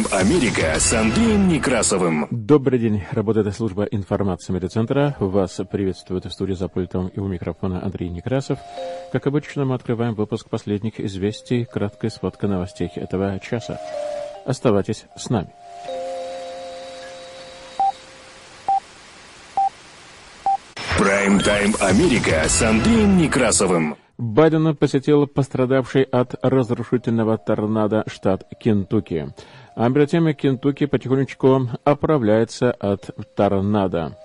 Прайм-тайм Америка с Андреем Некрасовым. Добрый день. Работает служба информации медиацентра. Вас приветствует в студии за пультом и у микрофона Андрей Некрасов. Как обычно, мы открываем выпуск последних известий, краткая сводка новостей этого часа. Оставайтесь с нами. Прайм-тайм Америка с Андреем Некрасовым. Байдена посетил пострадавший от разрушительного торнадо штат Кентукки. А тем Кентукки потихонечку оправляется от торнадо.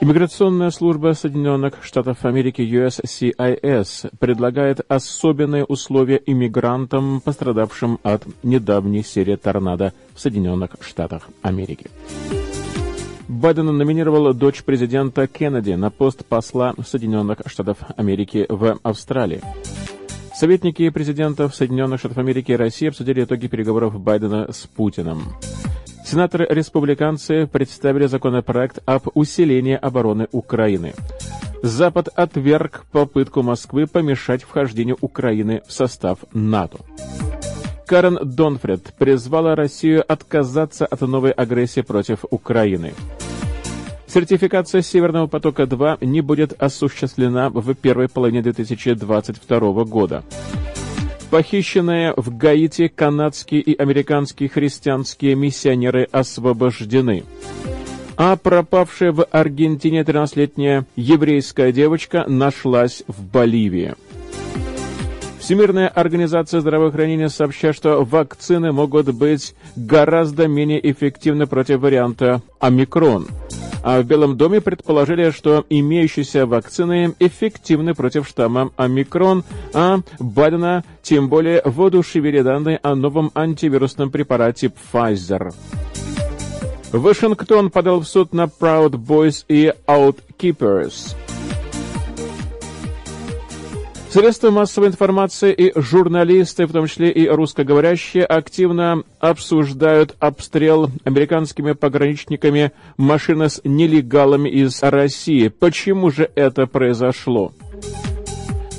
Иммиграционная служба Соединенных Штатов Америки USCIS предлагает особенные условия иммигрантам, пострадавшим от недавней серии торнадо в Соединенных Штатах Америки. Байден номинировал дочь президента Кеннеди на пост посла Соединенных Штатов Америки в Австралии. Советники президентов Соединенных Штатов Америки и России обсудили итоги переговоров Байдена с Путиным. Сенаторы-республиканцы представили законопроект об усилении обороны Украины. Запад отверг попытку Москвы помешать вхождению Украины в состав НАТО. Карен Донфред призвала Россию отказаться от новой агрессии против Украины. Сертификация «Северного потока-2» не будет осуществлена в первой половине 2022 года. Похищенные в Гаити канадские и американские христианские миссионеры освобождены. А пропавшая в Аргентине 13-летняя еврейская девочка нашлась в Боливии. Всемирная организация здравоохранения сообщает, что вакцины могут быть гораздо менее эффективны против варианта омикрон. А в Белом доме предположили, что имеющиеся вакцины эффективны против штамма омикрон, а Байдена тем более воодушевили данные о новом антивирусном препарате Pfizer. Вашингтон подал в суд на Proud Boys и Outkeepers. Средства массовой информации и журналисты, в том числе и русскоговорящие, активно обсуждают обстрел американскими пограничниками машины с нелегалами из России. Почему же это произошло?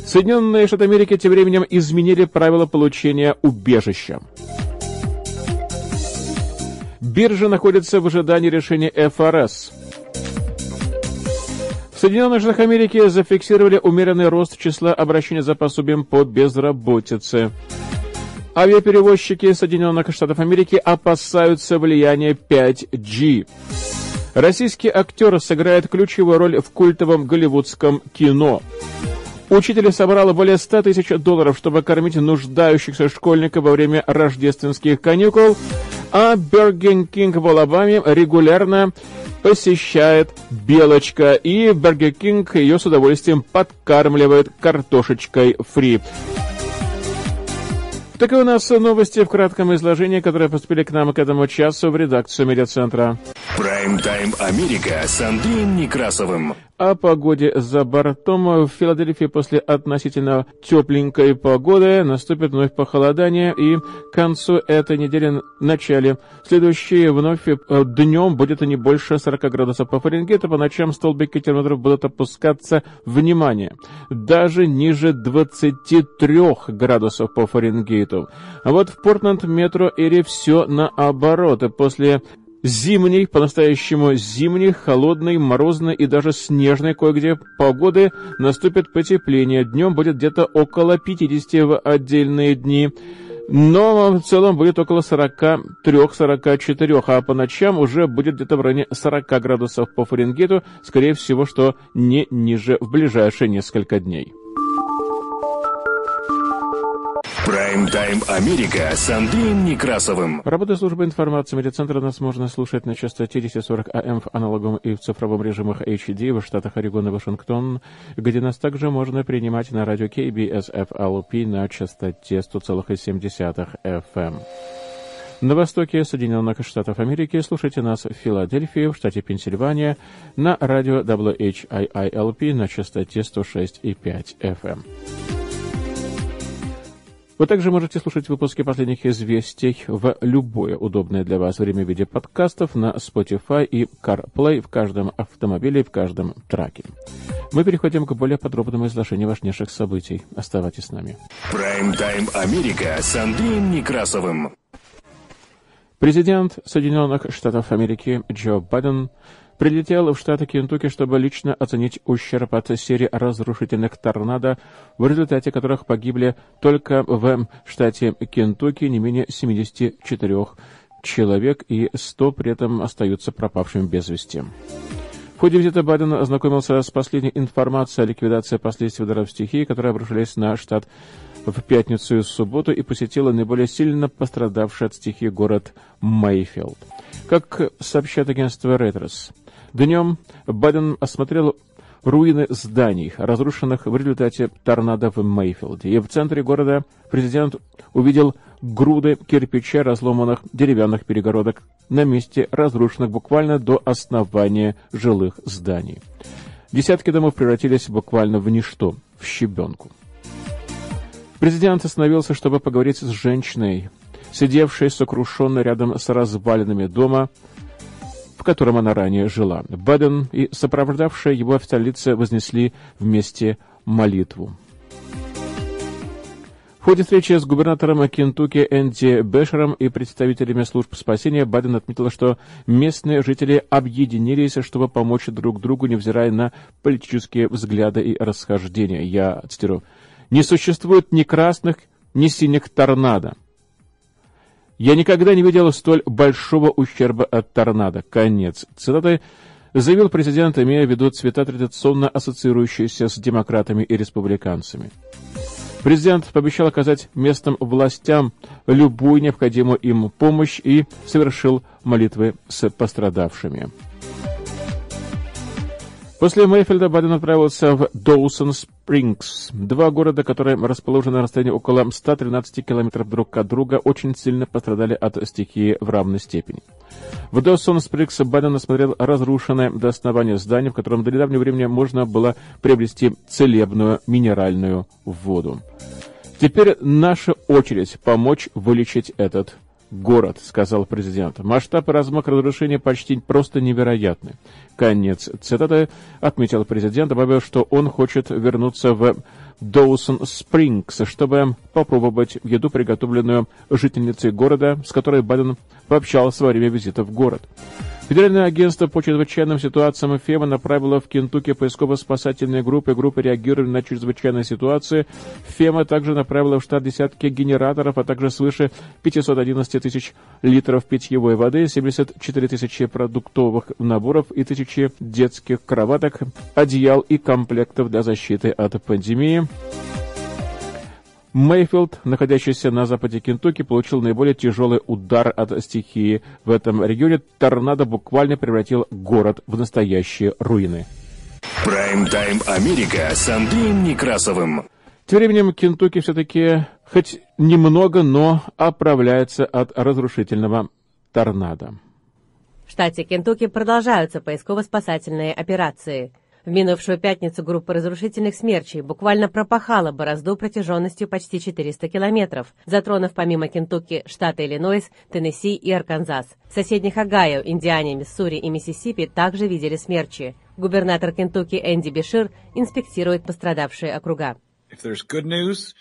Соединенные Штаты Америки тем временем изменили правила получения убежища. Биржа находится в ожидании решения ФРС. Соединенных Штатах Америки зафиксировали умеренный рост числа обращений за пособием по безработице. Авиаперевозчики Соединенных Штатов Америки опасаются влияния 5G. Российский актер сыграет ключевую роль в культовом голливудском кино. Учитель собрал более 100 тысяч долларов, чтобы кормить нуждающихся школьников во время рождественских каникул, а Burger King в Алабаме регулярно посещает Белочка, и Burger King ее с удовольствием подкармливает картошечкой фри. Такие у нас новости в кратком изложении, которые поступили к нам к этому часу в редакцию медиацентра. Прайм-тайм Америка с Андреем Некрасовым. О погоде за бортом. В Филадельфии после относительно тепленькой погоды наступит вновь похолодание, и к концу этой недели, начале следующей вновь э, днем будет не больше 40 градусов по Фаренгейту, по ночам столбики термометров будут опускаться, внимание, даже ниже 23 градусов по Фаренгейту. А вот в Портленд метро Эри все наоборот. После зимней, по-настоящему зимней, холодной, морозной и даже снежной кое-где погоды наступит потепление. Днем будет где-то около 50 в отдельные дни. Но в целом будет около 43-44, а по ночам уже будет где-то в районе 40 градусов по Фаренгейту, скорее всего, что не ниже в ближайшие несколько дней. Прайм-тайм Америка с Андреем Некрасовым. Работа службы информации медиацентра нас можно слушать на частоте 1040 АМ в аналоговом и в цифровом режимах HD в штатах Орегон и Вашингтон, где нас также можно принимать на радио KBSFLP на частоте 100,7 FM. На востоке Соединенных Штатов Америки слушайте нас в Филадельфии, в штате Пенсильвания, на радио WHIILP на частоте 106,5 FM. Вы также можете слушать выпуски последних известий в любое удобное для вас время в виде подкастов на Spotify и CarPlay в каждом автомобиле и в каждом траке. Мы переходим к более подробному изложению важнейших событий. Оставайтесь с нами. Прайм-тайм Америка с Андреем Некрасовым. Президент Соединенных Штатов Америки Джо Байден прилетел в штат Кентукки, чтобы лично оценить ущерб от серии разрушительных торнадо, в результате которых погибли только в штате Кентукки не менее 74 человек и 100 при этом остаются пропавшими без вести. В ходе визита Байден ознакомился с последней информацией о ликвидации последствий ударов стихии, которые обрушились на штат в пятницу и субботу и посетила наиболее сильно пострадавший от стихии город Мейфилд. Как сообщает агентство Reuters, Днем Байден осмотрел руины зданий, разрушенных в результате торнадо в Мейфилде. И в центре города президент увидел груды кирпича, разломанных деревянных перегородок на месте разрушенных буквально до основания жилых зданий. Десятки домов превратились буквально в ничто, в щебенку. Президент остановился, чтобы поговорить с женщиной, сидевшей сокрушенно рядом с развалинами дома, котором она ранее жила. Байден и сопровождавшая его в столице вознесли вместе молитву. В ходе встречи с губернатором Кентукки Энди Бешером и представителями служб спасения Байден отметил, что местные жители объединились, чтобы помочь друг другу, невзирая на политические взгляды и расхождения. Я цитирую. «Не существует ни красных, ни синих торнадо. Я никогда не видел столь большого ущерба от торнадо. Конец цитаты заявил президент, имея в виду цвета, традиционно ассоциирующиеся с демократами и республиканцами. Президент пообещал оказать местным властям любую необходимую им помощь и совершил молитвы с пострадавшими. После Мейфельда Байден отправился в Доусон Спрингс. Два города, которые расположены на расстоянии около 113 километров друг от друга, очень сильно пострадали от стихии в равной степени. В Доусон Спрингс Байден осмотрел разрушенное до основания здание, в котором до недавнего времени можно было приобрести целебную минеральную воду. Теперь наша очередь помочь вылечить этот город, сказал президент. Масштаб и размах разрушения почти просто невероятны. Конец цитаты отметил президент, добавил, что он хочет вернуться в Доусон Спрингс, чтобы попробовать еду, приготовленную жительницей города, с которой Байден пообщался во время визита в город. Федеральное агентство по чрезвычайным ситуациям ФЕМА направило в Кентукки поисково-спасательные группы, группы реагирования на чрезвычайные ситуации. ФЕМА также направила в штат десятки генераторов, а также свыше 511 тысяч литров питьевой воды, 74 тысячи продуктовых наборов и тысячи детских кроваток, одеял и комплектов для защиты от пандемии. Мейфилд, находящийся на западе Кентукки, получил наиболее тяжелый удар от стихии. В этом регионе торнадо буквально превратил город в настоящие руины. Прайм-тайм Америка с Андреем Некрасовым. Тем временем Кентукки все-таки хоть немного, но оправляется от разрушительного торнадо. В штате Кентукки продолжаются поисково-спасательные операции – в минувшую пятницу группа разрушительных смерчей буквально пропахала борозду протяженностью почти 400 километров, затронув помимо Кентукки штаты Иллинойс, Теннесси и Арканзас. Соседних Огайо, Индиане, Миссури и Миссисипи также видели смерчи. Губернатор Кентукки Энди Бишир инспектирует пострадавшие округа. If there's good news,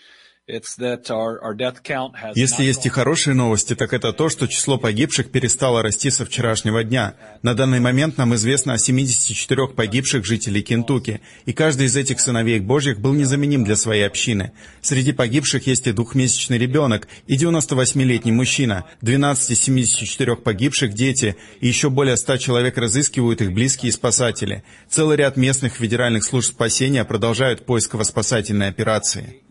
если есть и хорошие новости, так это то, что число погибших перестало расти со вчерашнего дня. На данный момент нам известно о 74 погибших жителей Кентукки, и каждый из этих сыновей Божьих был незаменим для своей общины. Среди погибших есть и двухмесячный ребенок, и 98-летний мужчина, 12 из 74 погибших дети, и еще более 100 человек разыскивают их близкие спасатели. Целый ряд местных федеральных служб спасения продолжают поисково-спасательные операции.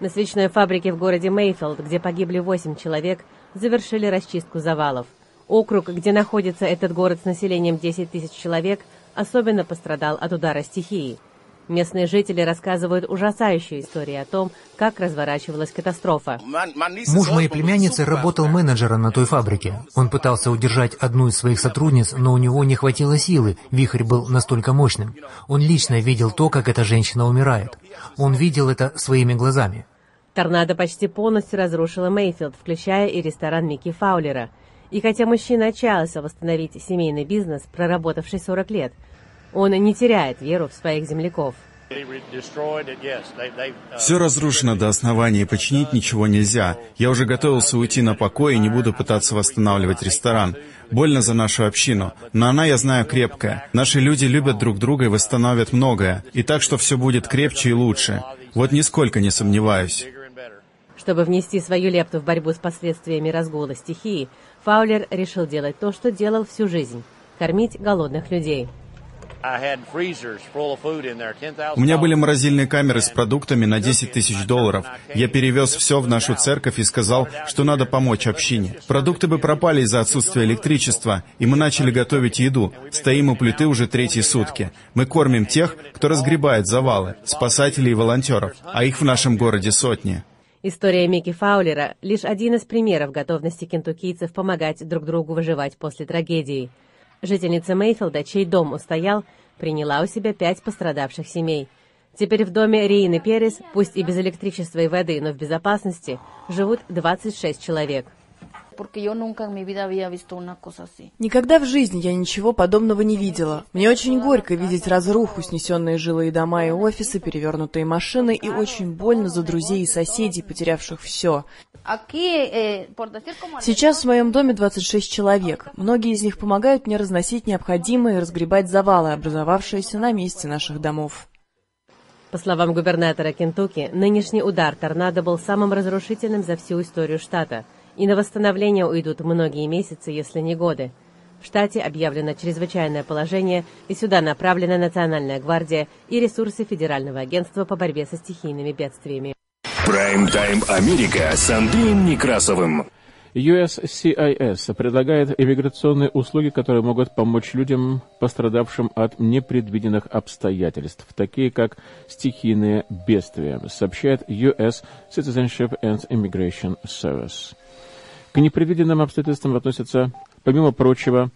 На свечной фабрике в городе Мейфилд, где погибли 8 человек, завершили расчистку завалов. Округ, где находится этот город с населением 10 тысяч человек, особенно пострадал от удара стихии. Местные жители рассказывают ужасающие истории о том, как разворачивалась катастрофа. Муж моей племянницы работал менеджером на той фабрике. Он пытался удержать одну из своих сотрудниц, но у него не хватило силы, вихрь был настолько мощным. Он лично видел то, как эта женщина умирает. Он видел это своими глазами. Торнадо почти полностью разрушило Мейфилд, включая и ресторан Микки Фаулера. И хотя мужчина отчаялся восстановить семейный бизнес, проработавший 40 лет, он не теряет веру в своих земляков. Все разрушено до основания, и починить ничего нельзя. Я уже готовился уйти на покой и не буду пытаться восстанавливать ресторан. Больно за нашу общину, но она, я знаю, крепкая. Наши люди любят друг друга и восстановят многое. И так, что все будет крепче и лучше. Вот нисколько не сомневаюсь. Чтобы внести свою лепту в борьбу с последствиями разгула стихии, Фаулер решил делать то, что делал всю жизнь – кормить голодных людей. У меня были морозильные камеры с продуктами на 10 тысяч долларов. Я перевез все в нашу церковь и сказал, что надо помочь общине. Продукты бы пропали из-за отсутствия электричества, и мы начали готовить еду. Стоим у плиты уже третьи сутки. Мы кормим тех, кто разгребает завалы, спасателей и волонтеров, а их в нашем городе сотни. История Микки Фаулера — лишь один из примеров готовности кентуккийцев помогать друг другу выживать после трагедии. Жительница Мейфилда, чей дом устоял, приняла у себя пять пострадавших семей. Теперь в доме Рейны Перес, пусть и без электричества и воды, но в безопасности, живут 26 человек. Никогда в жизни я ничего подобного не видела. Мне очень горько видеть разруху, снесенные жилые дома и офисы, перевернутые машины, и очень больно за друзей и соседей, потерявших все. Eh, Сейчас в моем доме 26 человек. Многие из них помогают мне разносить необходимое и разгребать завалы, образовавшиеся на месте наших домов. По словам губернатора Кентукки, нынешний удар торнадо был самым разрушительным за всю историю штата, и на восстановление уйдут многие месяцы, если не годы. В штате объявлено чрезвычайное положение, и сюда направлена Национальная гвардия и ресурсы Федерального агентства по борьбе со стихийными бедствиями. Прайм-тайм Америка с Андреем Некрасовым. USCIS предлагает иммиграционные услуги, которые могут помочь людям, пострадавшим от непредвиденных обстоятельств, такие как стихийные бедствия, сообщает US Citizenship and Immigration Service. К непредвиденным обстоятельствам относятся, помимо прочего,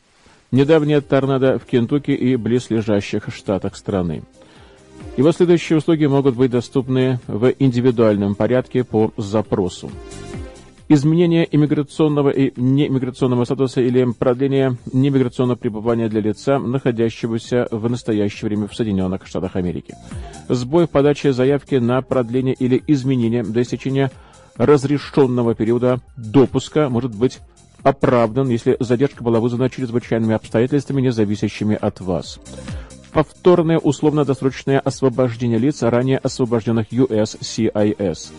недавняя торнадо в Кентукки и близлежащих штатах страны. Его следующие услуги могут быть доступны в индивидуальном порядке по запросу. Изменение иммиграционного и неиммиграционного статуса или продление немиграционного пребывания для лица, находящегося в настоящее время в Соединенных Штатах Америки. Сбой в подаче заявки на продление или изменение до истечения разрешенного периода допуска может быть оправдан, если задержка была вызвана чрезвычайными обстоятельствами, не зависящими от вас повторное условно-досрочное освобождение лиц, ранее освобожденных USCIS.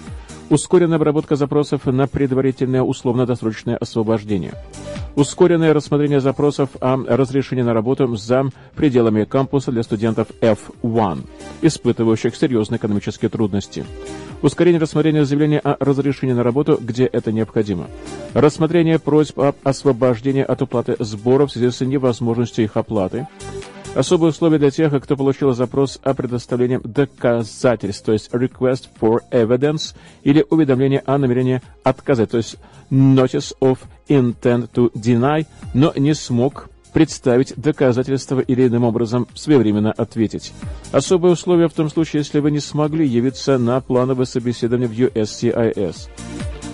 Ускоренная обработка запросов на предварительное условно-досрочное освобождение. Ускоренное рассмотрение запросов о разрешении на работу за пределами кампуса для студентов F1, испытывающих серьезные экономические трудности. Ускорение рассмотрения заявления о разрешении на работу, где это необходимо. Рассмотрение просьб об освобождении от уплаты сборов в связи с невозможностью их оплаты. Особые условия для тех, кто получил запрос о предоставлении доказательств, то есть request for evidence, или уведомление о намерении отказать, то есть notice of intent to deny, но не смог представить доказательства или иным образом своевременно ответить. Особые условия в том случае, если вы не смогли явиться на плановое собеседование в USCIS.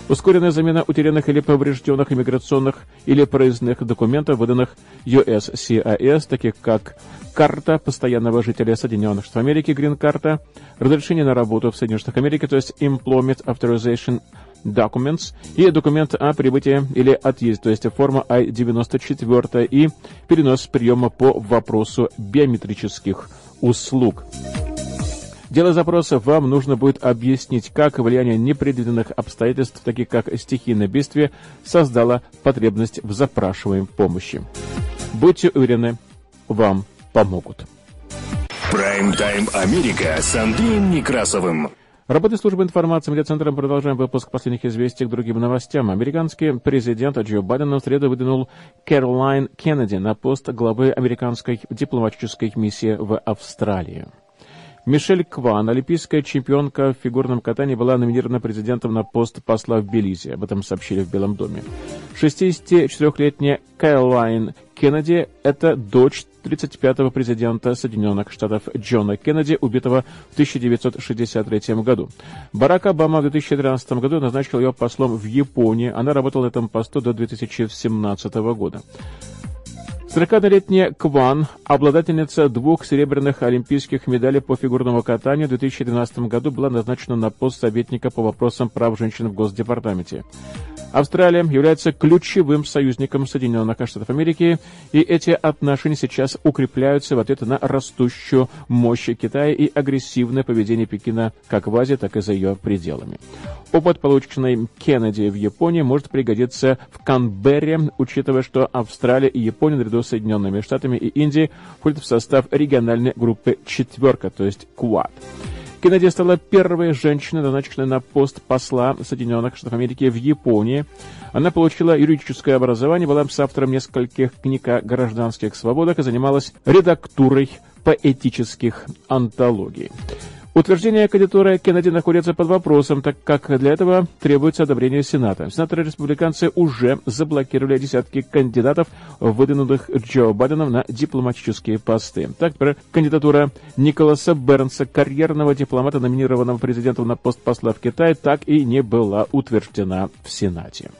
Ускоренная замена утерянных или поврежденных иммиграционных или проездных документов, выданных USCIS, таких как карта постоянного жителя Соединенных Штатов Америки, грин-карта, разрешение на работу в Соединенных Штатах Америки, то есть Employment Authorization Documents, и документ о прибытии или отъезде, то есть форма I-94 и перенос приема по вопросу биометрических услуг. Делая запроса, вам нужно будет объяснить, как влияние непредвиденных обстоятельств, таких как стихийное бедствие, создало потребность в запрашиваемой помощи. Будьте уверены, вам помогут. Прайм-тайм Америка с Андреем Некрасовым. Работы службы информации медиацентром продолжаем выпуск последних известий к другим новостям. Американский президент Джо Байден в среду выдвинул Кэролайн Кеннеди на пост главы американской дипломатической миссии в Австралии. Мишель Кван, олимпийская чемпионка в фигурном катании, была номинирована президентом на пост посла в Белизе. Об этом сообщили в Белом доме. 64-летняя Кайлайн Кеннеди – это дочь 35-го президента Соединенных Штатов Джона Кеннеди, убитого в 1963 году. Барак Обама в 2013 году назначил ее послом в Японии. Она работала на этом посту до 2017 года. 40-летняя Кван, обладательница двух серебряных олимпийских медалей по фигурному катанию, в 2012 году была назначена на пост советника по вопросам прав женщин в Госдепартаменте. Австралия является ключевым союзником Соединенных Штатов Америки, и эти отношения сейчас укрепляются в ответ на растущую мощь Китая и агрессивное поведение Пекина как в Азии, так и за ее пределами. Опыт, полученный Кеннеди в Японии, может пригодиться в Канберре, учитывая, что Австралия и Япония наряду с Соединенными Штатами и Индией входят в состав региональной группы «четверка», то есть «Квад». Кеннеди стала первой женщиной, назначенной на пост посла Соединенных Штатов Америки в Японии. Она получила юридическое образование, была соавтором нескольких книг о гражданских свободах и занималась редактурой поэтических антологий. Утверждение кандидатуры Кеннеди находится под вопросом, так как для этого требуется одобрение Сената. Сенаторы-республиканцы уже заблокировали десятки кандидатов, выдвинутых Джо Байденом на дипломатические посты. Так, например, кандидатура Николаса Бернса, карьерного дипломата, номинированного президентом на пост посла в Китае, так и не была утверждена в Сенате.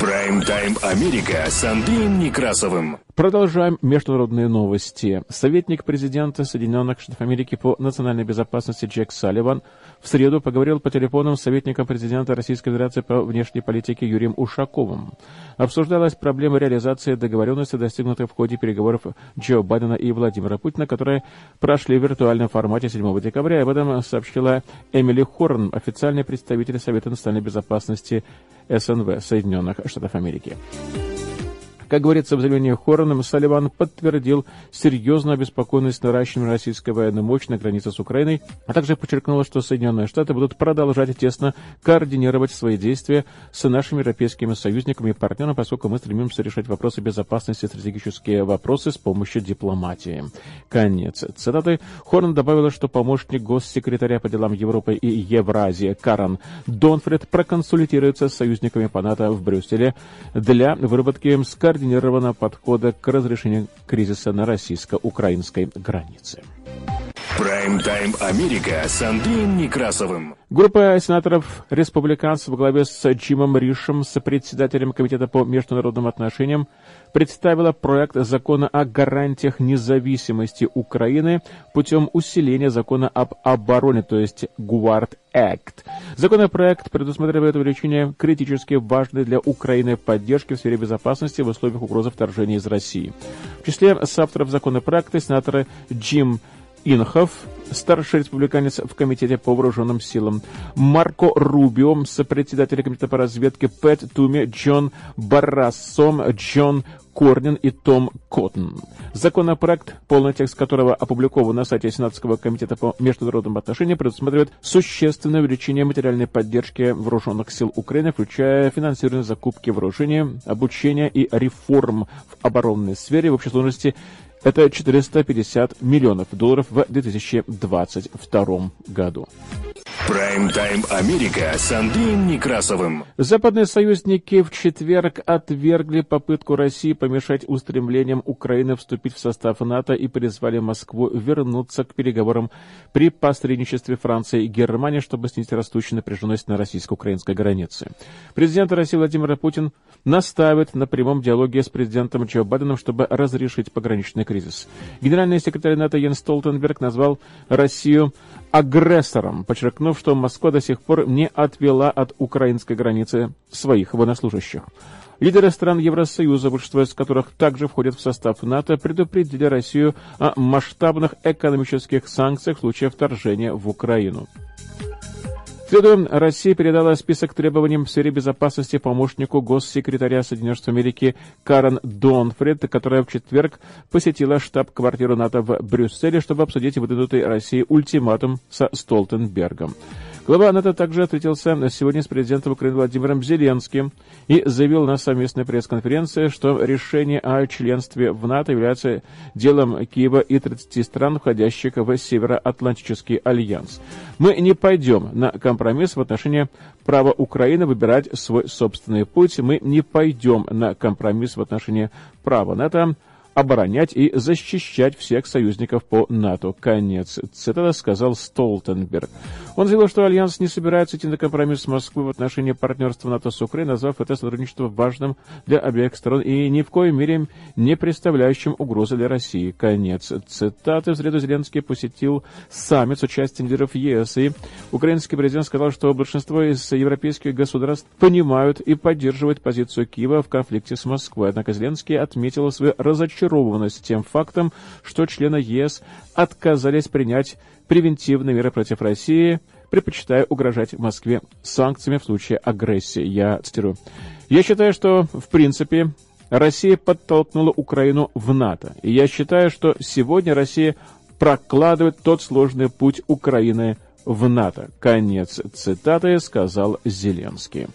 Прайм-тайм Америка с Андреем Некрасовым. Продолжаем международные новости. Советник президента Соединенных Штатов Америки по национальной безопасности Джек Салливан в среду поговорил по телефону с советником президента Российской Федерации по внешней политике Юрием Ушаковым. Обсуждалась проблема реализации договоренности, достигнутой в ходе переговоров Джо Байдена и Владимира Путина, которые прошли в виртуальном формате 7 декабря. Об этом сообщила Эмили Хорн, официальный представитель Совета национальной безопасности СНВ Соединенных Штатов Америки. Как говорится в заявлении Хорном, Салливан подтвердил серьезную обеспокоенность наращиванием российской военной мощи на границе с Украиной, а также подчеркнул, что Соединенные Штаты будут продолжать тесно координировать свои действия с нашими европейскими союзниками и партнерами, поскольку мы стремимся решать вопросы безопасности и стратегические вопросы с помощью дипломатии. Конец цитаты. Хорн добавила, что помощник госсекретаря по делам Европы и Евразии Карен Донфред проконсультируется с союзниками по НАТО в Брюсселе для выработки скоординированного скоординированного подхода к разрешению кризиса на российско-украинской границе. Прайм-тайм Америка с Андреем Некрасовым. Группа сенаторов-республиканцев во главе с Джимом Ришем, председателем Комитета по международным отношениям, представила проект закона о гарантиях независимости Украины путем усиления закона об обороне, то есть ГУАРД Act. Законопроект предусматривает увеличение критически важной для Украины поддержки в сфере безопасности в условиях угрозы вторжения из России. В числе соавторов законопроекта сенаторы Джим Инхов, старший республиканец в Комитете по вооруженным силам, Марко Рубио, сопредседатель Комитета по разведке Пэт Туми, Джон Баррассом, Джон Корнин и Том Коттон. Законопроект, полный текст которого опубликован на сайте Сенатского комитета по международным отношениям, предусматривает существенное увеличение материальной поддержки вооруженных сил Украины, включая финансирование закупки вооружения, обучения и реформ в оборонной сфере в общей сложности это 450 миллионов долларов в 2022 году. Прайм-тайм Америка с Андреем Некрасовым. Западные союзники в четверг отвергли попытку России помешать устремлениям Украины вступить в состав НАТО и призвали Москву вернуться к переговорам при посредничестве Франции и Германии, чтобы снизить растущую напряженность на российско-украинской границе. Президент России Владимир Путин настаивает на прямом диалоге с президентом Джо Байденом, чтобы разрешить пограничный кризис. Генеральный секретарь НАТО Йен Столтенберг назвал Россию агрессором, подчеркнув, что Москва до сих пор не отвела от украинской границы своих военнослужащих. Лидеры стран Евросоюза, большинство из которых также входят в состав НАТО, предупредили Россию о масштабных экономических санкциях в случае вторжения в Украину. Следуя, Россия передала список требований в сфере безопасности помощнику госсекретаря Соединенных Штатов Америки Карен Донфред, которая в четверг посетила штаб-квартиру НАТО в Брюсселе, чтобы обсудить выдвинутый России ультиматум со Столтенбергом. Глава НАТО также встретился сегодня с президентом Украины Владимиром Зеленским и заявил на совместной пресс-конференции, что решение о членстве в НАТО является делом Киева и 30 стран, входящих в Североатлантический альянс. Мы не пойдем на компромисс в отношении права Украины выбирать свой собственный путь. Мы не пойдем на компромисс в отношении права НАТО оборонять и защищать всех союзников по НАТО. Конец цитата сказал Столтенберг. Он заявил, что Альянс не собирается идти на компромисс с Москвой в отношении партнерства НАТО с Украиной, назвав это сотрудничество важным для обеих сторон и ни в коем мере не представляющим угрозы для России. Конец цитаты. В среду Зеленский посетил саммит с участием лидеров ЕС, и украинский президент сказал, что большинство из европейских государств понимают и поддерживают позицию Киева в конфликте с Москвой. Однако Зеленский отметил свою разочарованность тем фактом, что члены ЕС отказались принять превентивные меры против России, предпочитая угрожать Москве санкциями в случае агрессии. Я цитирую. Я считаю, что, в принципе, Россия подтолкнула Украину в НАТО. И я считаю, что сегодня Россия прокладывает тот сложный путь Украины в НАТО. Конец цитаты сказал Зеленский.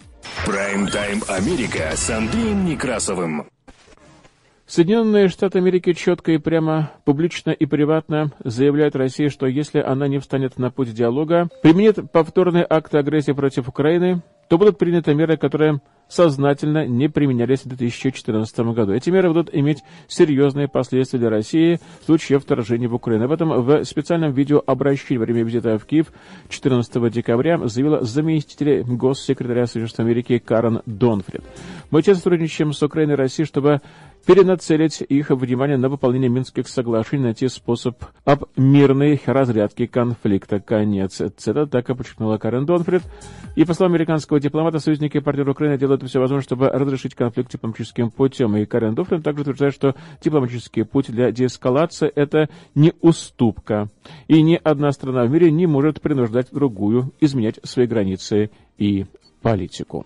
Прайм-тайм Америка с Андреем Некрасовым. Соединенные Штаты Америки четко и прямо, публично и приватно заявляют России, что если она не встанет на путь диалога, применит повторные акты агрессии против Украины, то будут приняты меры, которые сознательно не применялись в 2014 году. Эти меры будут иметь серьезные последствия для России в случае вторжения в Украину. Об этом в специальном видеообращении во время визита в Киев 14 декабря заявила заместитель госсекретаря Соединенных Америки Карен Донфрид. Мы тесно сотрудничаем с Украиной и Россией, чтобы перенацелить их внимание на выполнение Минских соглашений, найти способ об мирной разрядке конфликта. Конец цитаты, так и подчеркнула Карен Донфрид. И по словам американского дипломата, союзники и партнеры Украины делают все возможное, чтобы разрешить конфликт дипломатическим путем. И Карен Донфрид также утверждает, что дипломатический путь для деэскалации – это не уступка. И ни одна страна в мире не может принуждать другую изменять свои границы и политику.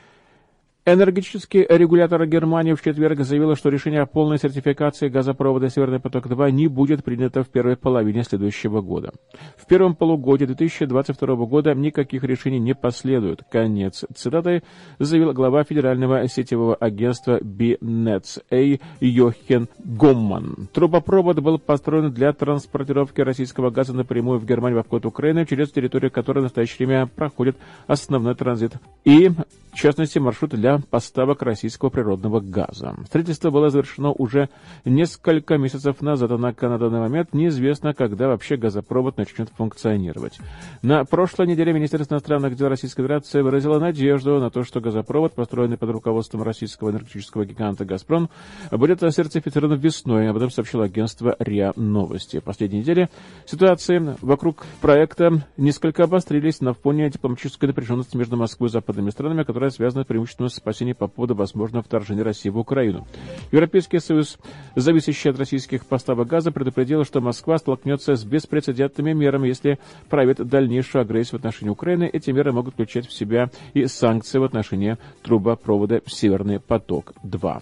Энергетический регулятор Германии в четверг заявил, что решение о полной сертификации газопровода «Северный поток-2» не будет принято в первой половине следующего года. В первом полугодии 2022 года никаких решений не последует. Конец цитаты заявил глава федерального сетевого агентства BNETS-A Йохен Гомман. Трубопровод был построен для транспортировки российского газа напрямую в Германию в обход Украины, через территорию которой в настоящее время проходит основной транзит и, в частности, маршрут для поставок российского природного газа. Строительство было завершено уже несколько месяцев назад, однако на данный момент неизвестно, когда вообще газопровод начнет функционировать. На прошлой неделе Министерство иностранных дел Российской Федерации выразило надежду на то, что газопровод, построенный под руководством российского энергетического гиганта «Газпром», будет сертифицирован весной. Об этом сообщило агентство РИА Новости. В последние недели ситуации вокруг проекта несколько обострились на фоне дипломатической напряженности между Москвой и западными странами, которая связана преимущественно с спасений по поводу возможного вторжения России в Украину. Европейский Союз, зависящий от российских поставок газа, предупредил, что Москва столкнется с беспрецедентными мерами, если проявит дальнейшую агрессию в отношении Украины. Эти меры могут включать в себя и санкции в отношении трубопровода «Северный поток-2».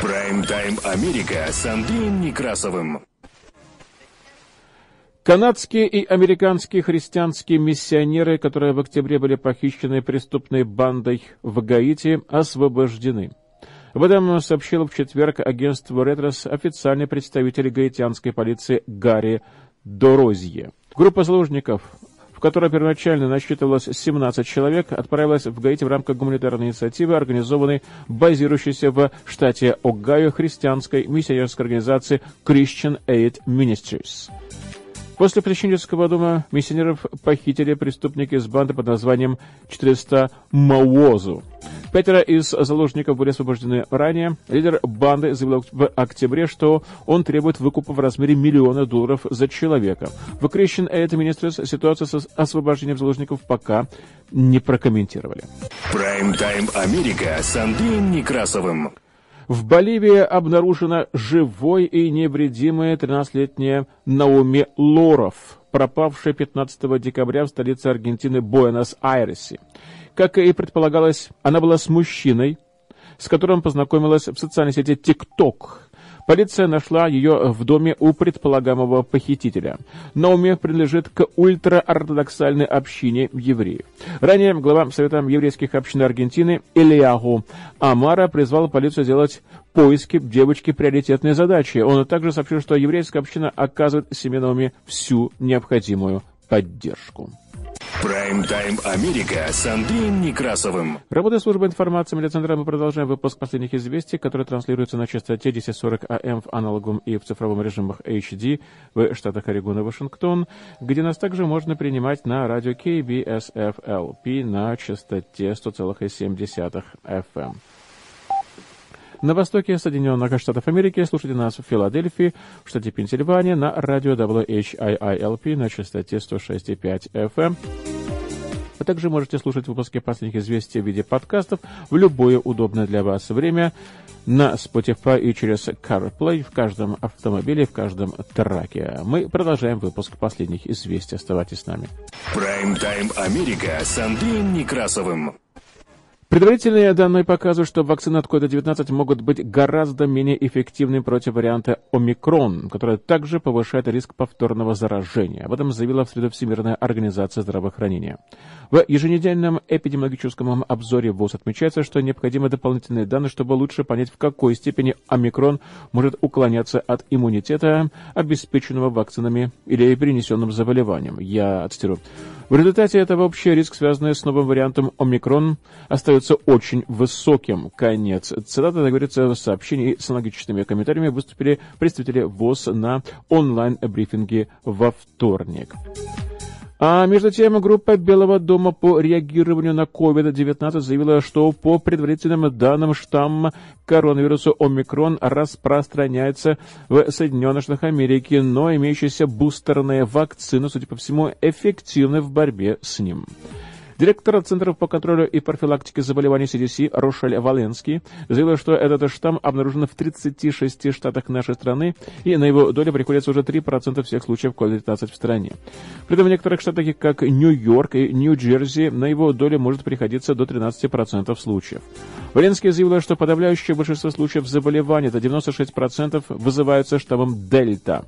Прайм-тайм Америка с Андреем Некрасовым. Канадские и американские христианские миссионеры, которые в октябре были похищены преступной бандой в Гаити, освобождены. Об этом сообщил в четверг агентству «Ретрос» официальный представитель гаитянской полиции Гарри Дорозье. Группа заложников, в которой первоначально насчитывалось 17 человек, отправилась в Гаити в рамках гуманитарной инициативы, организованной базирующейся в штате Огайо христианской миссионерской организации Christian Aid Ministries. После Причинецкого дома миссионеров похитили преступники из банды под названием 400 Мауозу. Пятеро из заложников были освобождены ранее. Лидер банды заявил в октябре, что он требует выкупа в размере миллиона долларов за человека. В Christian Aid Ministries ситуацию с освобождением заложников пока не прокомментировали. Прайм-тайм Америка с Андреем Некрасовым. В Боливии обнаружена живой и невредимая 13-летняя Науми Лоров, пропавшая 15 декабря в столице Аргентины Буэнос-Айресе. Как и предполагалось, она была с мужчиной, с которым познакомилась в социальной сети TikTok. Полиция нашла ее в доме у предполагаемого похитителя. Наоми принадлежит к ультраортодоксальной общине евреев. Ранее глава Совета еврейских общин Аргентины Ильягу Амара призвал полицию сделать поиски девочки приоритетной задачи. Он также сообщил, что еврейская община оказывает семье Наоми всю необходимую поддержку. Прайм-тайм Америка с Андреем Некрасовым. Работая службы информации медиацентра, мы продолжаем выпуск последних известий, которые транслируются на частоте 1040 АМ в аналоговом и в цифровом режимах HD в штатах Орегон и Вашингтон, где нас также можно принимать на радио KBSFLP на частоте 100,7 FM. На востоке Соединенных Штатов Америки слушайте нас в Филадельфии, в штате Пенсильвания, на радио WHIILP на частоте 106,5 FM. Вы также можете слушать выпуски последних известий в виде подкастов в любое удобное для вас время на Spotify и через CarPlay в каждом автомобиле, в каждом траке. Мы продолжаем выпуск последних известий. Оставайтесь с нами. Прайм-тайм Америка с Андреем Некрасовым. Предварительные данные показывают, что вакцины от COVID-19 могут быть гораздо менее эффективными против варианта омикрон, который также повышает риск повторного заражения. Об этом заявила в среду Всемирная организация здравоохранения. В еженедельном эпидемиологическом обзоре ВОЗ отмечается, что необходимы дополнительные данные, чтобы лучше понять, в какой степени омикрон может уклоняться от иммунитета, обеспеченного вакцинами или перенесенным заболеванием. Я цитирую. В результате этого общий риск, связанный с новым вариантом омикрон, остается очень высоким. Конец. Цитата, говорится в сообщении с аналогичными комментариями выступили представители ВОЗ на онлайн-брифинге во вторник. А между тем, группа Белого дома по реагированию на COVID-19 заявила, что по предварительным данным штамм коронавируса омикрон распространяется в Соединенных Штатах Америки, но имеющаяся бустерная вакцина, судя по всему, эффективна в борьбе с ним. Директор Центров по контролю и профилактике заболеваний CDC Рошель Валенский заявил, что этот штамм обнаружен в 36 штатах нашей страны, и на его долю приходится уже 3% всех случаев COVID-19 в стране. При этом в некоторых штатах, как Нью-Йорк и Нью-Джерси, на его долю может приходиться до 13% случаев. Валенский заявил, что подавляющее большинство случаев заболевания, это 96%, вызываются штаммом Дельта.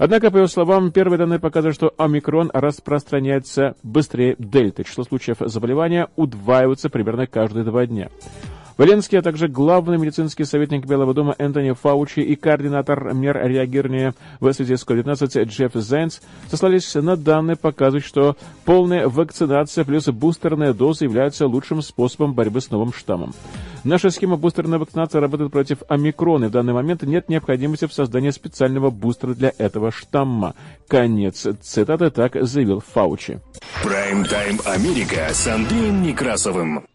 Однако, по его словам, первые данные показывают, что омикрон распространяется быстрее дельты. Число случаев заболевания удваивается примерно каждые два дня. Валенский, а также главный медицинский советник Белого дома Энтони Фаучи и координатор мер реагирования в связи с COVID-19 Джефф Зайнс сослались на данные, показывающие, что полная вакцинация плюс бустерная доза являются лучшим способом борьбы с новым штаммом. Наша схема бустерной вакцинации работает против омикрона, и в данный момент нет необходимости в создании специального бустера для этого штамма. Конец цитаты так заявил Фаучи. Прайм-тайм Америка с Андреем Некрасовым.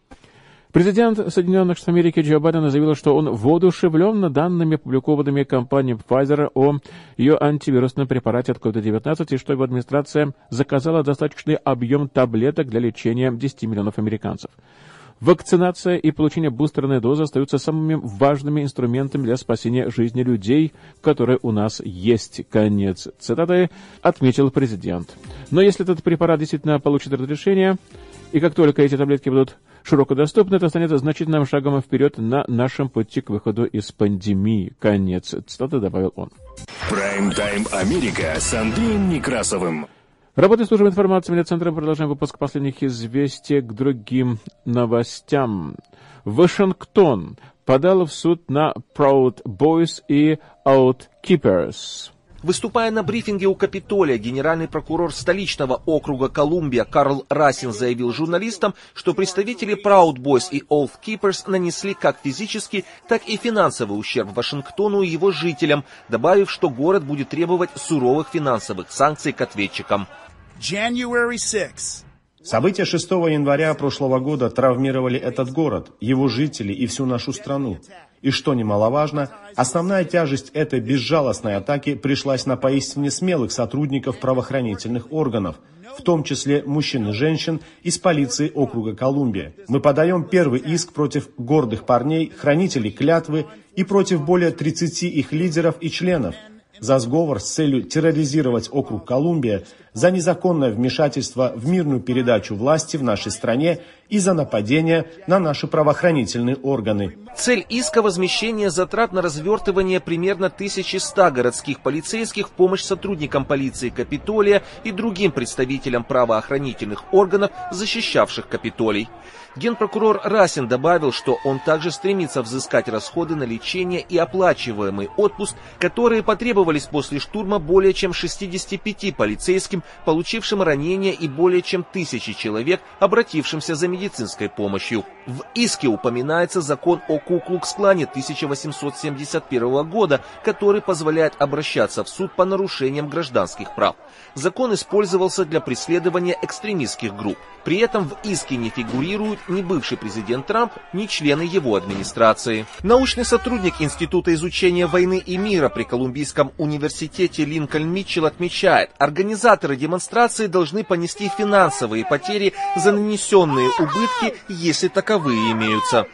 Президент Соединенных Штатов Америки Джо Байден заявил, что он воодушевлен данными, опубликованными компанией Pfizer о ее антивирусном препарате от COVID-19 и что его администрация заказала достаточный объем таблеток для лечения 10 миллионов американцев. Вакцинация и получение бустерной дозы остаются самыми важными инструментами для спасения жизни людей, которые у нас есть. Конец цитаты отметил президент. Но если этот препарат действительно получит разрешение, и как только эти таблетки будут широко доступны, это станет значительным шагом вперед на нашем пути к выходу из пандемии. Конец цитаты добавил он. Прайм-тайм Америка с Андреем Некрасовым. Работая службы информации медиацентра, продолжаем выпуск последних известий к другим новостям. Вашингтон подал в суд на Proud Boys и Outkeepers. Выступая на брифинге у Капитолия, генеральный прокурор столичного округа Колумбия Карл Расин заявил журналистам, что представители Proud Boys и Oath Keepers нанесли как физический, так и финансовый ущерб Вашингтону и его жителям, добавив, что город будет требовать суровых финансовых санкций к ответчикам. События 6 января прошлого года травмировали этот город, его жителей и всю нашу страну. И что немаловажно, основная тяжесть этой безжалостной атаки пришлась на поистине смелых сотрудников правоохранительных органов, в том числе мужчин и женщин из полиции округа Колумбия. Мы подаем первый иск против гордых парней, хранителей клятвы и против более 30 их лидеров и членов, за сговор с целью терроризировать округ Колумбия, за незаконное вмешательство в мирную передачу власти в нашей стране и за нападение на наши правоохранительные органы. Цель иска – возмещение затрат на развертывание примерно 1100 городских полицейских в помощь сотрудникам полиции Капитолия и другим представителям правоохранительных органов, защищавших Капитолий. Генпрокурор Расин добавил, что он также стремится взыскать расходы на лечение и оплачиваемый отпуск, которые потребовались после штурма более чем 65 полицейским, получившим ранения и более чем тысячи человек, обратившимся за медицинской помощью. В иске упоминается закон о Куклукс-клане 1871 года, который позволяет обращаться в суд по нарушениям гражданских прав. Закон использовался для преследования экстремистских групп. При этом в иске не фигурируют ни бывший президент Трамп, ни члены его администрации. Научный сотрудник Института изучения войны и мира при Колумбийском университете Линкольн Митчелл отмечает, организаторы демонстрации должны понести финансовые потери за нанесенные убытки, если таковые имеются.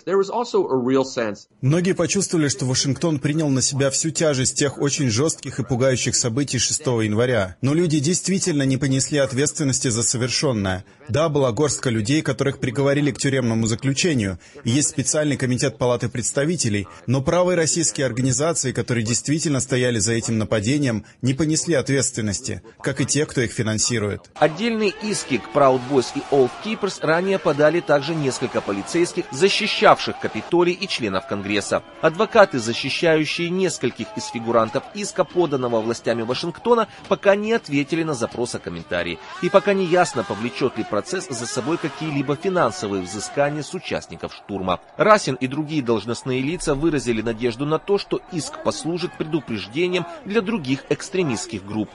Многие почувствовали, что Вашингтон принял на себя всю тяжесть тех очень жестких и пугающих событий 6 января. Но люди действительно не понесли ответственности за совершенное. Да, была горстка людей, которых приговорили к тюремному заключению, и есть специальный комитет Палаты представителей, но правые российские организации, которые действительно стояли за этим нападением, не понесли ответственности, как и те, кто их финансирует. Отдельные иски к Proud Boys и Old Keepers ранее подали также несколько полицейских, защищавших Капитолий и членов Конгресса. Адвокаты, защищающие нескольких из фигурантов иска, поданного властями Вашингтона, пока не ответили на запрос о комментарии. И пока не ясно, повлечет ли процесс за собой какие-либо финансовые взыскания с участников штурма. Расин и другие должностные лица выразили надежду на то, что иск послужит предупреждением для других экстремистских групп.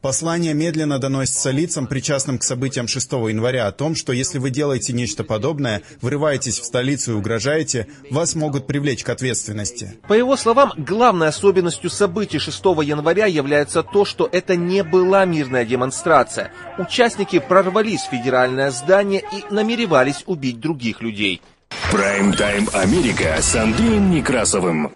Послание медленно доносится лицам, причастным к событиям 6 января, о том, что если вы делаете нечто подобное, врываетесь в столицу и угрожаете, вас могут привлечь к ответственности. По его словам, главной особенностью событий 6 января является то, что это не была мирная демонстрация. Участники прорвались в федеральное здание и намеревались убить других людей. Прайм-тайм Америка с Андреем Некрасовым.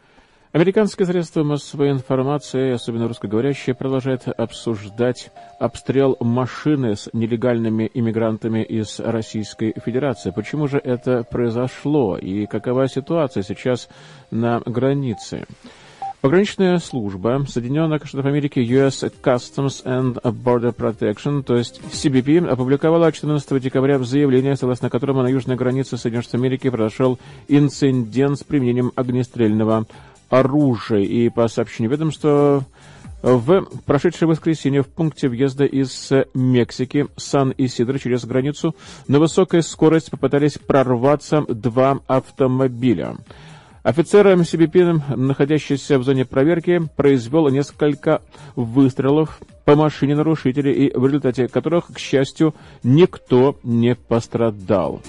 Американские средства массовой информации, особенно русскоговорящие, продолжают обсуждать обстрел машины с нелегальными иммигрантами из Российской Федерации. Почему же это произошло и какова ситуация сейчас на границе? Пограничная служба Соединенных Штатов Америки US Customs and Border Protection, то есть CBP, опубликовала 14 декабря в заявлении, согласно которому на южной границе Соединенных Штатов Америки произошел инцидент с применением огнестрельного. И по сообщению ведомства, в прошедшее воскресенье в пункте въезда из Мексики Сан-Исидро через границу на высокой скорости попытались прорваться два автомобиля. Офицер МСБП, находящийся в зоне проверки, произвел несколько выстрелов по машине нарушителей, и в результате которых, к счастью, никто не пострадал.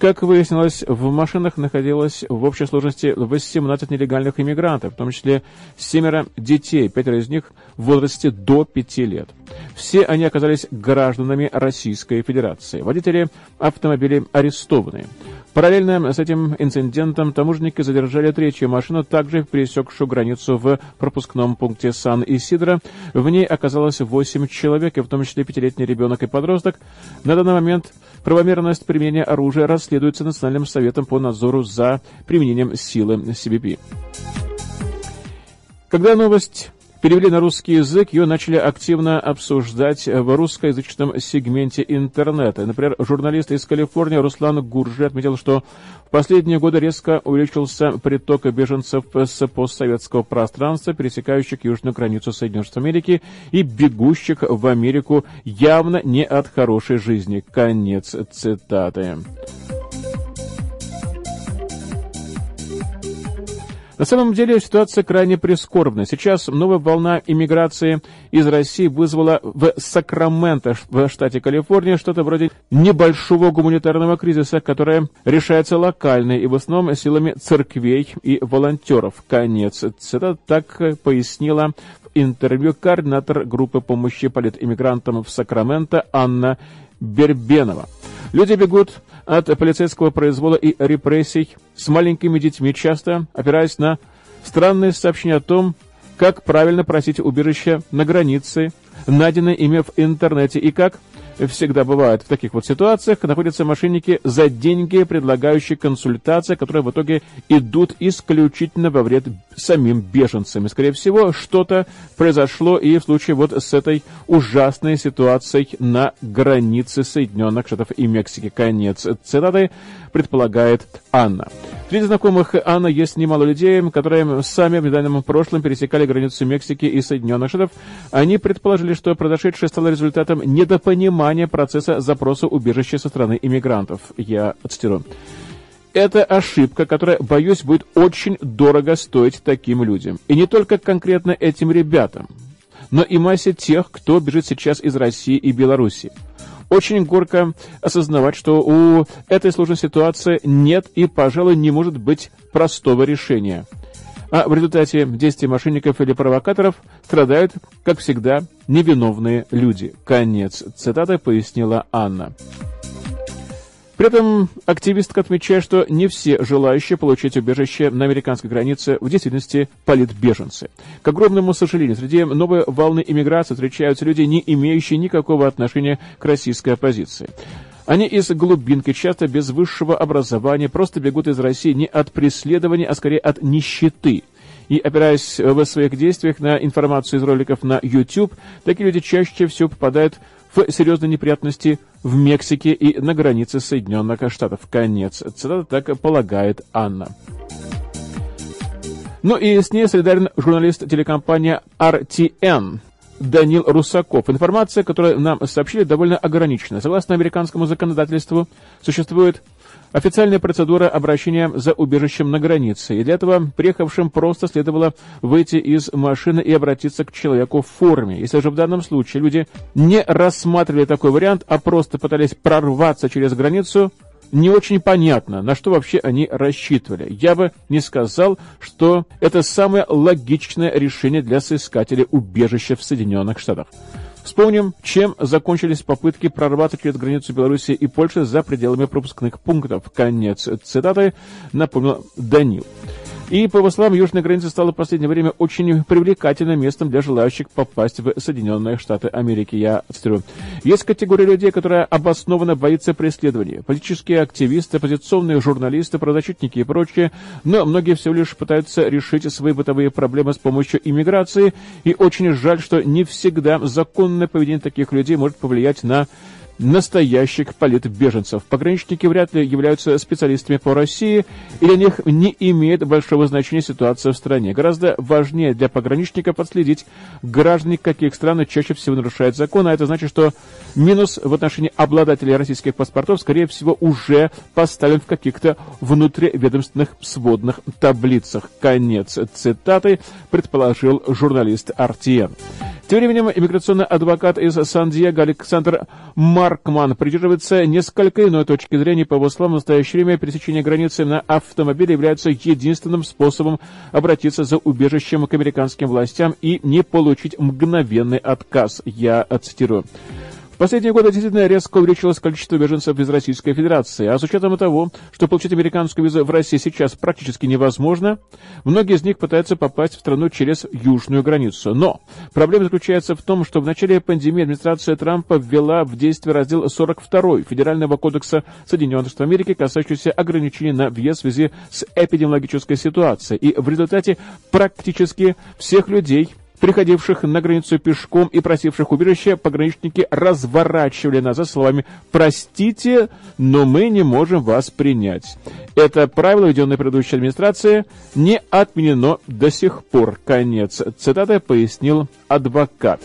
Как выяснилось, в машинах находилось в общей сложности 18 нелегальных иммигрантов, в том числе семеро детей, пятеро из них в возрасте до 5 лет. Все они оказались гражданами Российской Федерации. Водители автомобилей арестованы. Параллельно с этим инцидентом таможенники задержали третью машину, также пересекшую границу в пропускном пункте Сан-Исидро. В ней оказалось 8 человек, и в том числе пятилетний ребенок и подросток. На данный момент правомерность применения оружия расследуется Национальным советом по надзору за применением силы CBP. Когда новость перевели на русский язык, ее начали активно обсуждать в русскоязычном сегменте интернета. Например, журналист из Калифорнии Руслан Гуржи отметил, что в последние годы резко увеличился приток беженцев с постсоветского пространства, пересекающих южную границу Соединенных Штатов Америки и бегущих в Америку явно не от хорошей жизни. Конец цитаты. На самом деле ситуация крайне прискорбна. Сейчас новая волна иммиграции из России вызвала в Сакраменто, в штате Калифорния, что-то вроде небольшого гуманитарного кризиса, которое решается локально и в основном силами церквей и волонтеров. Конец. Это так пояснила в интервью координатор группы помощи политиммигрантам в Сакраменто Анна Бербенова. Люди бегут от полицейского произвола и репрессий с маленькими детьми, часто опираясь на странные сообщения о том, как правильно просить убежище на границе, найденное ими в интернете и как всегда бывает в таких вот ситуациях, находятся мошенники за деньги, предлагающие консультации, которые в итоге идут исключительно во вред самим беженцам. И, скорее всего, что-то произошло и в случае вот с этой ужасной ситуацией на границе Соединенных Штатов и Мексики. Конец цитаты предполагает Анна. Среди знакомых Анна есть немало людей, которые сами в недавнем прошлом пересекали границу Мексики и Соединенных Штатов. Они предположили, что произошедшее стало результатом недопонимания процесса запроса убежища со стороны иммигрантов. Я цитирую. Это ошибка, которая, боюсь, будет очень дорого стоить таким людям. И не только конкретно этим ребятам, но и массе тех, кто бежит сейчас из России и Беларуси. Очень горько осознавать, что у этой сложной ситуации нет и, пожалуй, не может быть простого решения. А в результате действий мошенников или провокаторов страдают, как всегда, невиновные люди. Конец цитаты пояснила Анна. При этом активистка отмечает, что не все желающие получить убежище на американской границе в действительности политбеженцы. К огромному сожалению, среди новой волны иммиграции встречаются люди, не имеющие никакого отношения к российской оппозиции. Они из глубинки, часто без высшего образования, просто бегут из России не от преследования, а скорее от нищеты. И опираясь в своих действиях на информацию из роликов на YouTube, такие люди чаще всего попадают в серьезные неприятности в Мексике и на границе Соединенных Штатов. Конец. Цитата так полагает Анна. Ну и с ней солидарен журналист телекомпании RTN. Данил Русаков. Информация, которую нам сообщили, довольно ограничена. Согласно американскому законодательству, существует Официальная процедура обращения за убежищем на границе, и для этого приехавшим просто следовало выйти из машины и обратиться к человеку в форме. Если же в данном случае люди не рассматривали такой вариант, а просто пытались прорваться через границу, не очень понятно, на что вообще они рассчитывали. Я бы не сказал, что это самое логичное решение для соискателей убежища в Соединенных Штатах. Вспомним, чем закончились попытки прорваться через границу Беларуси и Польши за пределами пропускных пунктов. Конец цитаты напомнил Данил. И, по его словам, южная граница стала в последнее время очень привлекательным местом для желающих попасть в Соединенные Штаты Америки. Я цитирую. Есть категория людей, которая обоснованно боится преследования. Политические активисты, оппозиционные журналисты, правозащитники и прочие. Но многие всего лишь пытаются решить свои бытовые проблемы с помощью иммиграции. И очень жаль, что не всегда законное поведение таких людей может повлиять на настоящих политбеженцев. Пограничники вряд ли являются специалистами по России, и для них не имеет большого значения ситуация в стране. Гораздо важнее для пограничников отследить, граждане каких стран чаще всего нарушают закон, а это значит, что минус в отношении обладателей российских паспортов, скорее всего, уже поставлен в каких-то внутриведомственных сводных таблицах. Конец цитаты предположил журналист Артиен. Тем временем иммиграционный адвокат из Сан-Диего Александр Маркман придерживается несколько иной точки зрения. По его словам, в настоящее время пересечение границы на автомобиле является единственным способом обратиться за убежищем к американским властям и не получить мгновенный отказ. Я цитирую последние годы действительно резко увеличилось количество беженцев из Российской Федерации, а с учетом того, что получить американскую визу в России сейчас практически невозможно, многие из них пытаются попасть в страну через южную границу. Но проблема заключается в том, что в начале пандемии администрация Трампа ввела в действие раздел 42 Федерального кодекса Соединенных Штатов Америки, касающийся ограничений на въезд в связи с эпидемиологической ситуацией. И в результате практически всех людей, Приходивших на границу пешком и просивших убежища пограничники разворачивали назад словами «Простите, но мы не можем вас принять». Это правило, введенное предыдущей администрацией, не отменено до сих пор. Конец цитаты пояснил адвокат.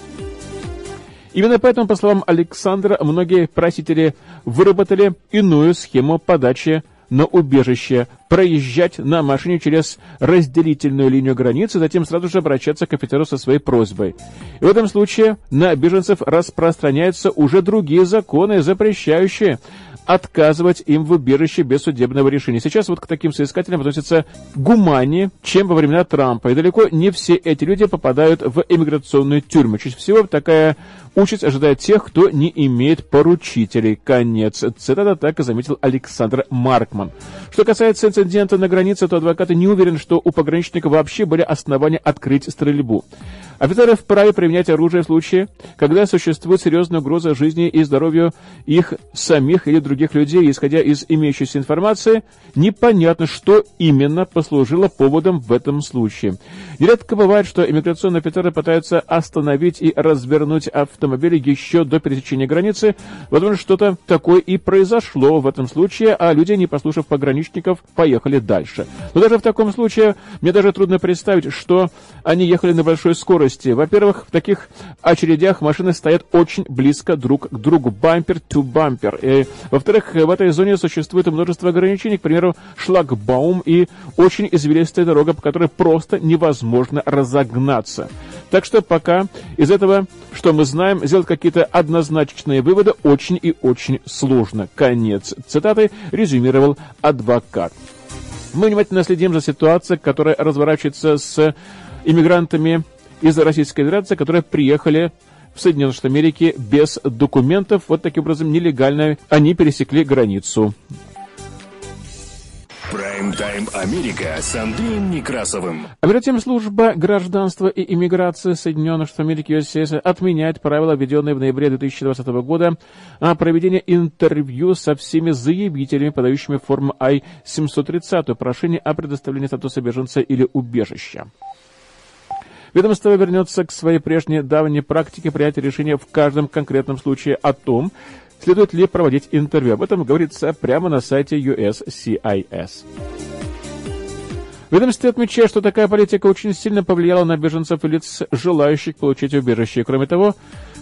Именно поэтому, по словам Александра, многие просители выработали иную схему подачи на убежище, проезжать на машине через разделительную линию границы, затем сразу же обращаться к офицеру со своей просьбой. И в этом случае на беженцев распространяются уже другие законы, запрещающие отказывать им в убежище без судебного решения. Сейчас вот к таким соискателям относятся гуманнее, чем во времена Трампа. И далеко не все эти люди попадают в иммиграционные тюрьмы. Чаще всего такая участь ожидает тех, кто не имеет поручителей. Конец. Цитата так и заметил Александр Маркман. Что касается инцидент на границе, то адвокаты не уверены, что у пограничника вообще были основания открыть стрельбу. Офицеры вправе применять оружие в случае, когда существует серьезная угроза жизни и здоровью их самих или других людей. Исходя из имеющейся информации, непонятно, что именно послужило поводом в этом случае. Нередко бывает, что иммиграционные офицеры пытаются остановить и развернуть автомобили еще до пересечения границы. Возможно, что-то такое и произошло в этом случае, а люди, не послушав пограничников, поехали дальше. Но даже в таком случае мне даже трудно представить, что они ехали на большой скорости. Во-первых, в таких очередях машины стоят очень близко друг к другу, бампер to бампер. Во-вторых, в этой зоне существует множество ограничений, к примеру, шлагбаум и очень извилистая дорога, по которой просто невозможно разогнаться. Так что пока из этого, что мы знаем, сделать какие-то однозначные выводы очень и очень сложно. Конец цитаты резюмировал адвокат. Мы внимательно следим за ситуацией, которая разворачивается с иммигрантами из Российской Федерации, которые приехали в Соединенные Штаты Америки без документов. Вот таким образом нелегально они пересекли границу. Прайм-тайм Америка с Андреем Некрасовым. А перед тем служба гражданства и иммиграции Соединенных Штатов Америки USCIS отменяет правила, введенные в ноябре 2020 года о проведении интервью со всеми заявителями, подающими форму I-730, прошение о предоставлении статуса беженца или убежища. Ведомство вернется к своей прежней давней практике принятия решения в каждом конкретном случае о том, следует ли проводить интервью. Об этом говорится прямо на сайте USCIS. Ведомство отмечает, что такая политика очень сильно повлияла на беженцев и лиц, желающих получить убежище. Кроме того,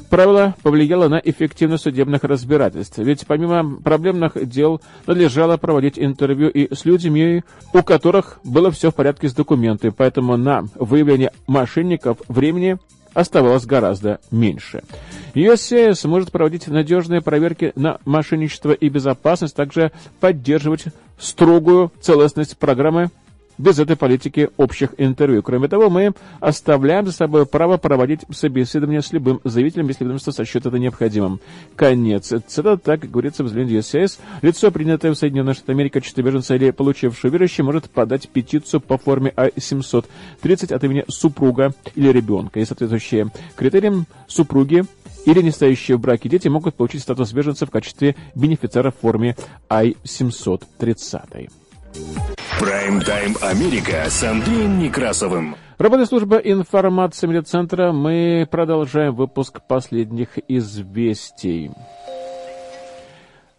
правило повлияло на эффективность судебных разбирательств. Ведь помимо проблемных дел надлежало проводить интервью и с людьми, у которых было все в порядке с документами. Поэтому на выявление мошенников времени оставалось гораздо меньше. USCIS может проводить надежные проверки на мошенничество и безопасность, также поддерживать строгую целостность программы без этой политики общих интервью. Кроме того, мы оставляем за собой право проводить собеседование с любым заявителем, если ведомство сочтет это необходимым. Конец. Цитата так говорится в заявлении USCIS. Лицо, принятое в Соединенных Штатах Америки в качестве беженца или получившее убежище, может подать петицию по форме А-730 от имени супруга или ребенка. И соответствующие критериям супруги или не стоящие в браке дети могут получить статус беженца в качестве бенефициара в форме I-730. Прайм-тайм Америка с Андреем Некрасовым. Работает служба информации медцентра. Мы продолжаем выпуск последних известий.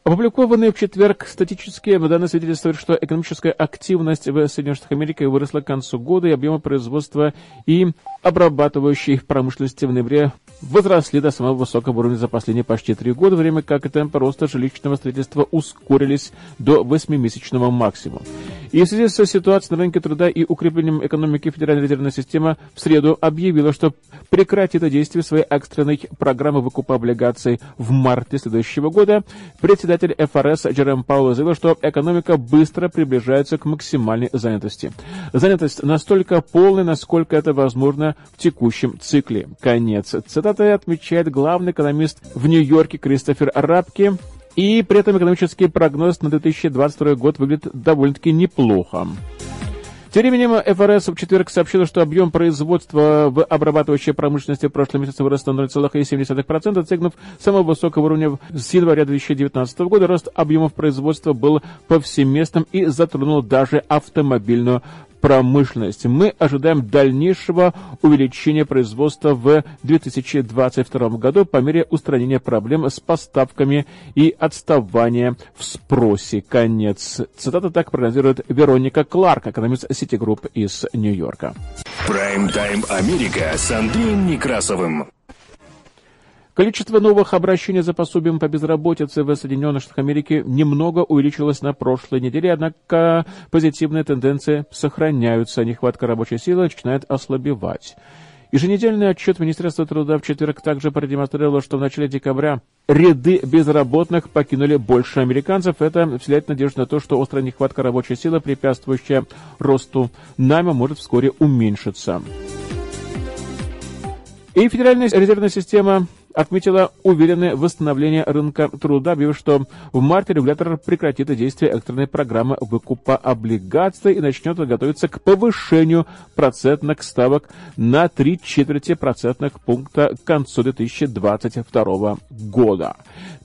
Опубликованные в четверг статические данные свидетельствуют, что экономическая активность в Соединенных Штатах Америки выросла к концу года, и объемы производства и обрабатывающей промышленности в ноябре возросли до самого высокого уровня за последние почти три года, время как темпы роста жилищного строительства ускорились до восьмимесячного максимума. И в связи с ситуацией на рынке труда и укреплением экономики Федеральная резервная система в среду объявила, что прекратит действие своей экстренной программы выкупа облигаций в марте следующего года. Председатель ФРС Джерем Пауло заявил, что экономика быстро приближается к максимальной занятости. Занятость настолько полная, насколько это возможно в текущем цикле. Конец цитаты отмечает главный экономист в Нью-Йорке Кристофер Рапки. И при этом экономический прогноз на 2022 год выглядит довольно-таки неплохо. Тем временем ФРС в четверг сообщила, что объем производства в обрабатывающей промышленности в прошлом месяце вырос на 0,7%, достигнув самого высокого уровня с января 2019 года. Рост объемов производства был повсеместным и затронул даже автомобильную промышленность. Мы ожидаем дальнейшего увеличения производства в 2022 году по мере устранения проблем с поставками и отставания в спросе. Конец. Цитата так прогнозирует Вероника Кларк, экономист Citigroup из Нью-Йорка. Прайм-тайм Америка с Андреем Некрасовым. Количество новых обращений за пособием по безработице в Соединенных Штатах Америки немного увеличилось на прошлой неделе, однако позитивные тенденции сохраняются, нехватка рабочей силы начинает ослабевать. Еженедельный отчет Министерства труда в четверг также продемонстрировал, что в начале декабря ряды безработных покинули больше американцев. Это вселяет надежду на то, что острая нехватка рабочей силы, препятствующая росту найма, может вскоре уменьшиться. И Федеральная резервная система отметила уверенное восстановление рынка труда, объявив, что в марте регулятор прекратит действие экстренной программы выкупа облигаций и начнет готовиться к повышению процентных ставок на три четверти процентных пункта к концу 2022 года.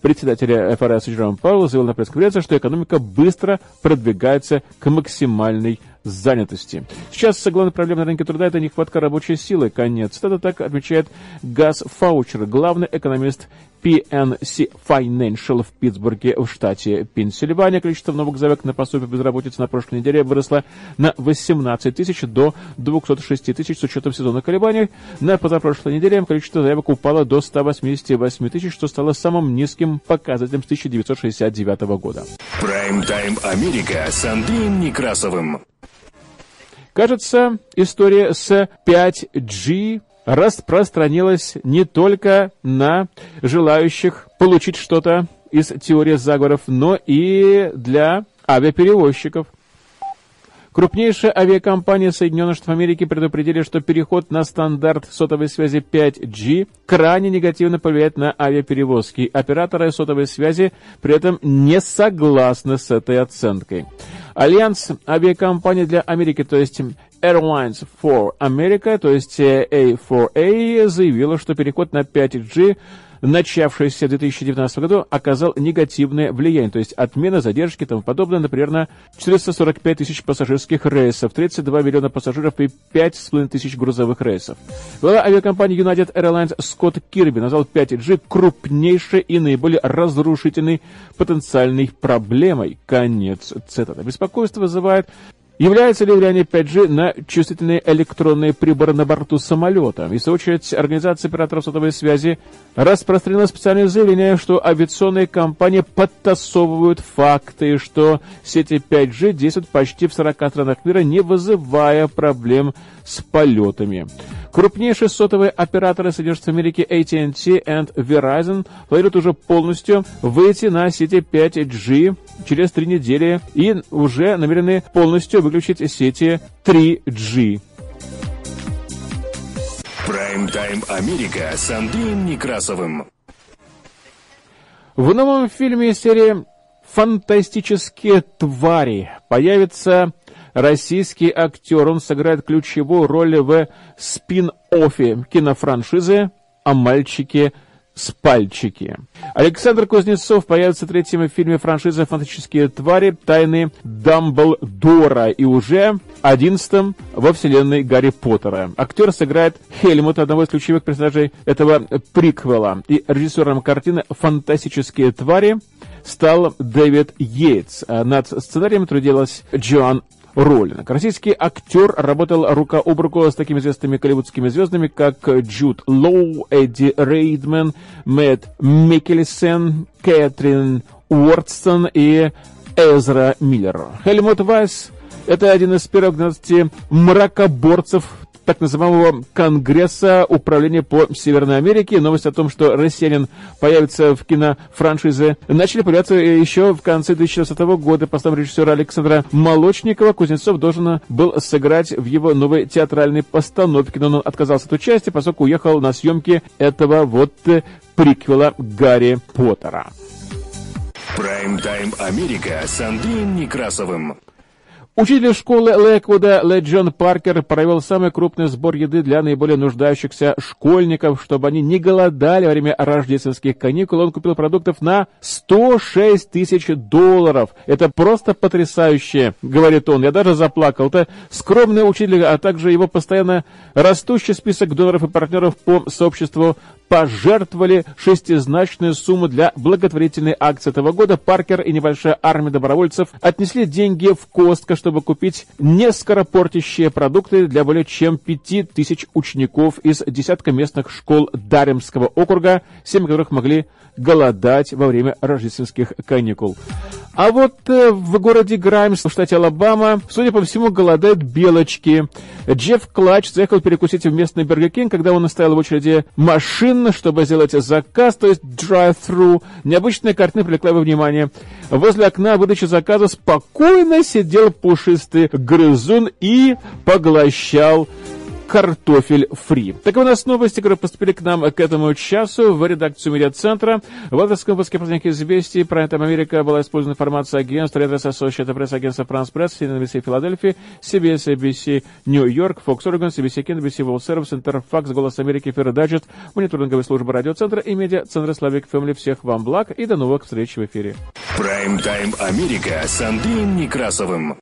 Председатель ФРС Джером Пауэлл заявил на пресс-конференции, что экономика быстро продвигается к максимальной занятости. Сейчас главная проблема на рынке труда – это нехватка рабочей силы. Конец. Это так отмечает Газ Фаучер, главный экономист PNC Financial в Питтсбурге в штате Пенсильвания. Количество новых заявок на пособие безработицы на прошлой неделе выросло на 18 тысяч до 206 тысяч с учетом сезонных колебаний. На позапрошлой неделе количество заявок упало до 188 тысяч, что стало самым низким показателем с 1969 года. Прайм-тайм Америка с Андреем Некрасовым. Кажется, история с 5G распространилась не только на желающих получить что-то из теории заговоров, но и для авиаперевозчиков. Крупнейшие авиакомпании Соединенных Штатов Америки предупредили, что переход на стандарт сотовой связи 5G крайне негативно повлияет на авиаперевозки. Операторы сотовой связи при этом не согласны с этой оценкой. Альянс авиакомпаний для Америки, то есть Airlines for America, то есть A4A, заявила, что переход на 5G начавшийся в 2019 году, оказал негативное влияние, то есть отмена, задержки и тому подобное, например, на 445 тысяч пассажирских рейсов, 32 миллиона пассажиров и 5,5 тысяч грузовых рейсов. Глава авиакомпании United Airlines Скотт Кирби назвал 5G крупнейшей и наиболее разрушительной потенциальной проблемой. Конец цитаты. Беспокойство вызывает Является ли влияние 5G на чувствительные электронные приборы на борту самолета? Свою очередь, Организация операторов сотовой связи распространила специальное заявление, что авиационные компании подтасовывают факты, что сети 5G действуют почти в 40 странах мира, не вызывая проблем с полетами. Крупнейшие сотовые операторы Соединенных Америки AT&T и Verizon планируют уже полностью выйти на сети 5G через три недели и уже намерены полностью выключить сети 3G. Прайм-тайм Америка с Андреем Некрасовым. В новом фильме серии «Фантастические твари» появится российский актер. Он сыграет ключевую роль в спин-оффе кинофраншизы о мальчике с пальчики. Александр Кузнецов появится в третьем фильме франшизы «Фантастические твари. Тайны Дамблдора» и уже одиннадцатом во вселенной Гарри Поттера. Актер сыграет Хельмут, одного из ключевых персонажей этого приквела. И режиссером картины «Фантастические твари» стал Дэвид Йейтс. Над сценарием трудилась Джоан Роллинг. Российский актер работал рука об руку с такими известными голливудскими звездами, как Джуд Лоу, Эдди Рейдман, Мэтт Микельсен, Кэтрин Уортсон и Эзра Миллер. Хельмут Вайс – это один из первых 12 мракоборцев так называемого Конгресса Управления по Северной Америке. Новость о том, что россиянин появится в кинофраншизе, начали появляться еще в конце 2016 года. По словам режиссера Александра Молочникова, Кузнецов должен был сыграть в его новой театральной постановке, но он отказался от участия, поскольку уехал на съемки этого вот приквела Гарри Поттера. Прайм-тайм Америка с Андреем Некрасовым. Учитель школы Лэквуда Лэ Джон Паркер провел самый крупный сбор еды для наиболее нуждающихся школьников, чтобы они не голодали во время рождественских каникул. Он купил продуктов на 106 тысяч долларов. Это просто потрясающе, говорит он. Я даже заплакал. Это скромный учитель, а также его постоянно растущий список доноров и партнеров по сообществу пожертвовали шестизначную сумму для благотворительной акции этого года. Паркер и небольшая армия добровольцев отнесли деньги в Костка, чтобы купить нескоропортящие продукты для более чем пяти тысяч учеников из десятка местных школ Даремского округа, семь которых могли голодать во время рождественских каникул. А вот э, в городе Граймс, в штате Алабама, судя по всему, голодают белочки. Джефф Клатч заехал перекусить в местный Burger King, когда он стоял в очереди машин, чтобы сделать заказ, то есть drive-thru. Необычная картина привлекла его внимание. Возле окна выдачи заказа спокойно сидел пушистый грызун и поглощал картофель фри. Так у нас новости, которые поступили к нам к этому часу в редакцию медиацентра. В авторском выпуске «Праздник известий» про это Америка была использована информация агентства Reuters Associated Press, агентства France-Presse, CNBC Филадельфия, CBS, ABC Нью-Йорк, Fox Oregon, CBC Кен, NBC World Service, Интерфакс, Голос Америки, Ферродаджет, мониторинговая служба радиоцентра и медиа-центра Славик Фэмили. Всех вам благ и до новых встреч в эфире. Прайм-тайм Америка с Андреем Некрасовым.